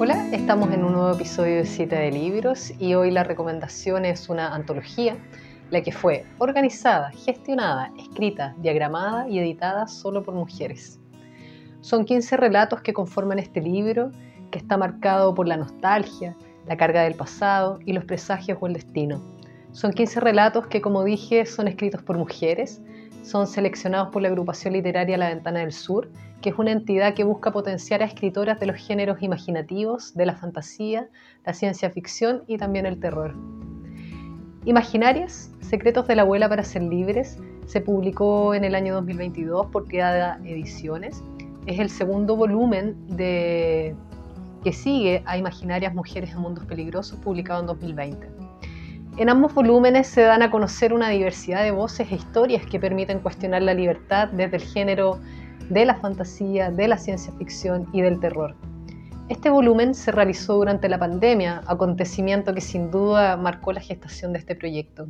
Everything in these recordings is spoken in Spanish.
Hola, estamos en un nuevo episodio de Cita de Libros y hoy la recomendación es una antología, la que fue organizada, gestionada, escrita, diagramada y editada solo por mujeres. Son 15 relatos que conforman este libro que está marcado por la nostalgia, la carga del pasado y los presagios o el destino. Son 15 relatos que, como dije, son escritos por mujeres, son seleccionados por la agrupación literaria La Ventana del Sur, que es una entidad que busca potenciar a escritoras de los géneros imaginativos, de la fantasía, la ciencia ficción y también el terror. Imaginarias, Secretos de la Abuela para Ser Libres, se publicó en el año 2022 por Criada Ediciones. Es el segundo volumen de, que sigue a Imaginarias Mujeres en Mundos Peligrosos, publicado en 2020. En ambos volúmenes se dan a conocer una diversidad de voces e historias que permiten cuestionar la libertad desde el género de la fantasía, de la ciencia ficción y del terror. Este volumen se realizó durante la pandemia, acontecimiento que sin duda marcó la gestación de este proyecto.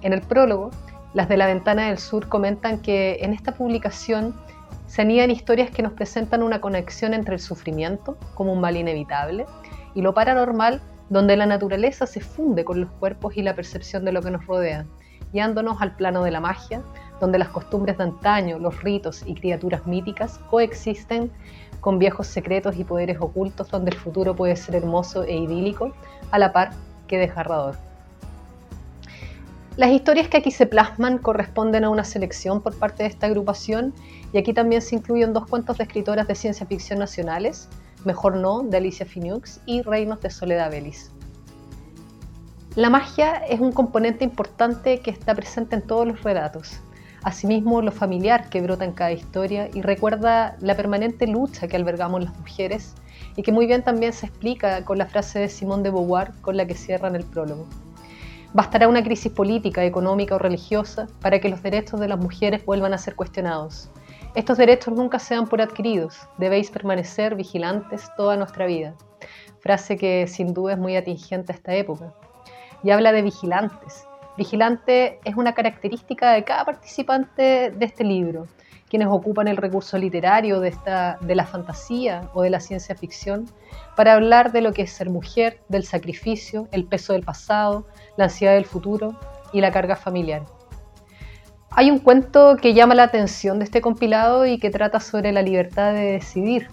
En el prólogo, las de la Ventana del Sur comentan que en esta publicación se anidan historias que nos presentan una conexión entre el sufrimiento, como un mal inevitable, y lo paranormal donde la naturaleza se funde con los cuerpos y la percepción de lo que nos rodea, guiándonos al plano de la magia, donde las costumbres de antaño, los ritos y criaturas míticas coexisten con viejos secretos y poderes ocultos donde el futuro puede ser hermoso e idílico, a la par que desgarrador. Las historias que aquí se plasman corresponden a una selección por parte de esta agrupación y aquí también se incluyen dos cuentos de escritoras de ciencia ficción nacionales, Mejor No, de Alicia Finux, y Reinos de Soledad Belis. La magia es un componente importante que está presente en todos los relatos. Asimismo, lo familiar que brota en cada historia y recuerda la permanente lucha que albergamos las mujeres y que muy bien también se explica con la frase de Simone de Beauvoir con la que cierran el prólogo. Bastará una crisis política, económica o religiosa para que los derechos de las mujeres vuelvan a ser cuestionados, estos derechos nunca se dan por adquiridos, debéis permanecer vigilantes toda nuestra vida. Frase que sin duda es muy atingente a esta época. Y habla de vigilantes. Vigilante es una característica de cada participante de este libro, quienes ocupan el recurso literario de, esta, de la fantasía o de la ciencia ficción para hablar de lo que es ser mujer, del sacrificio, el peso del pasado, la ansiedad del futuro y la carga familiar. Hay un cuento que llama la atención de este compilado y que trata sobre la libertad de decidir,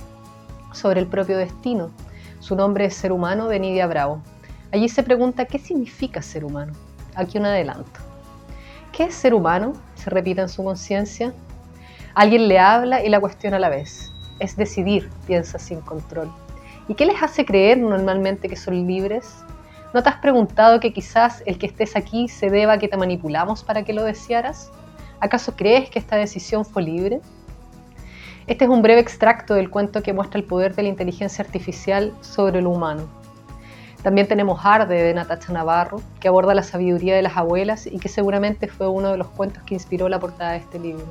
sobre el propio destino. Su nombre es Ser Humano de Nidia Bravo. Allí se pregunta qué significa ser humano. Aquí un adelanto. ¿Qué es ser humano? Se repite en su conciencia. Alguien le habla y la cuestiona a la vez. Es decidir, piensa sin control. ¿Y qué les hace creer normalmente que son libres? ¿No te has preguntado que quizás el que estés aquí se deba a que te manipulamos para que lo desearas? ¿Acaso crees que esta decisión fue libre? Este es un breve extracto del cuento que muestra el poder de la inteligencia artificial sobre lo humano. También tenemos Arde de Natacha Navarro, que aborda la sabiduría de las abuelas y que seguramente fue uno de los cuentos que inspiró la portada de este libro.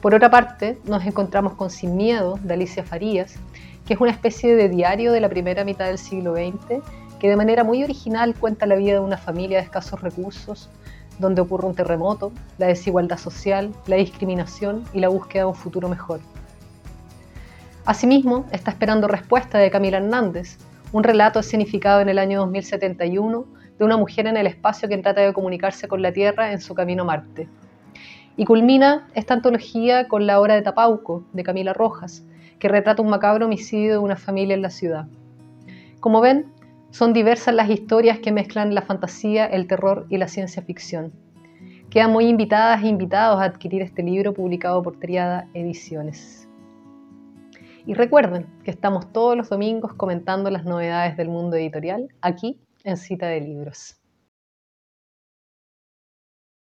Por otra parte, nos encontramos con Sin Miedo de Alicia Farías, que es una especie de diario de la primera mitad del siglo XX que de manera muy original cuenta la vida de una familia de escasos recursos donde ocurre un terremoto, la desigualdad social, la discriminación y la búsqueda de un futuro mejor. Asimismo, está esperando respuesta de Camila Hernández, un relato escenificado en el año 2071 de una mujer en el espacio que trata de comunicarse con la Tierra en su camino a Marte. Y culmina esta antología con La Hora de Tapauco, de Camila Rojas, que retrata un macabro homicidio de una familia en la ciudad. Como ven, son diversas las historias que mezclan la fantasía, el terror y la ciencia ficción. Quedan muy invitadas e invitados a adquirir este libro publicado por Triada Ediciones. Y recuerden que estamos todos los domingos comentando las novedades del mundo editorial aquí en Cita de Libros.